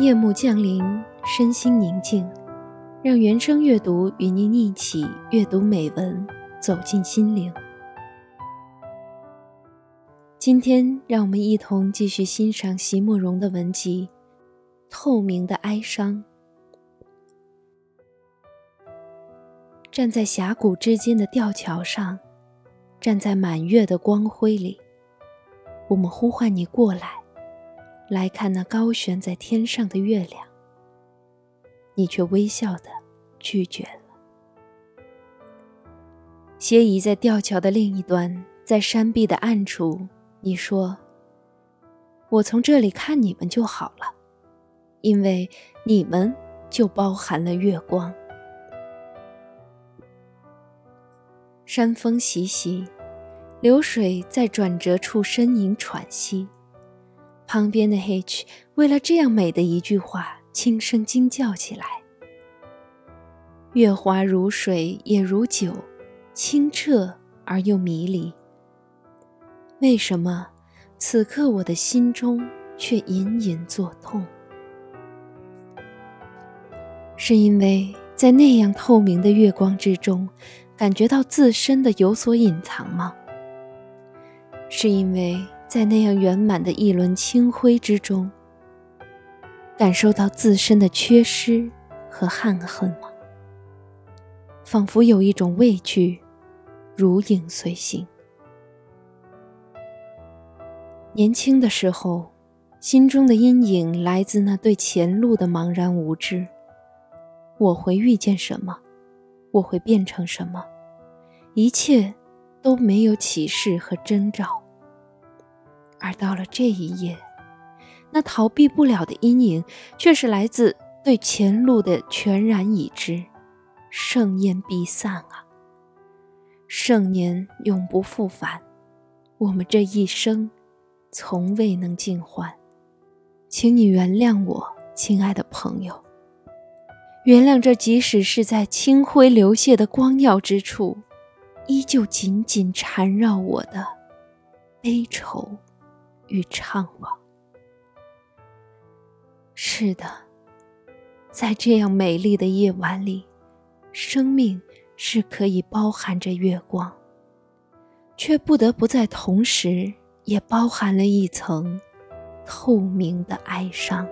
夜幕降临，身心宁静，让原声阅读与您一起阅读美文，走进心灵。今天，让我们一同继续欣赏席慕容的文集《透明的哀伤》。站在峡谷之间的吊桥上，站在满月的光辉里，我们呼唤你过来。来看那高悬在天上的月亮，你却微笑的拒绝了。斜倚在吊桥的另一端，在山壁的暗处，你说：“我从这里看你们就好了，因为你们就包含了月光。”山风习习，流水在转折处呻吟喘息。旁边的 H 为了这样美的一句话，轻声惊叫起来：“月华如水，也如酒，清澈而又迷离。为什么此刻我的心中却隐隐作痛？是因为在那样透明的月光之中，感觉到自身的有所隐藏吗？是因为？”在那样圆满的一轮清辉之中，感受到自身的缺失和憾恨吗？仿佛有一种畏惧，如影随形。年轻的时候，心中的阴影来自那对前路的茫然无知。我会遇见什么？我会变成什么？一切都没有启示和征兆。而到了这一夜，那逃避不了的阴影，却是来自对前路的全然已知。盛宴必散啊！盛年永不复返，我们这一生，从未能尽欢。请你原谅我，亲爱的朋友。原谅这，即使是在清辉流泻的光耀之处，依旧紧紧缠绕我的悲愁。与怅惘。是的，在这样美丽的夜晚里，生命是可以包含着月光，却不得不在同时，也包含了一层透明的哀伤。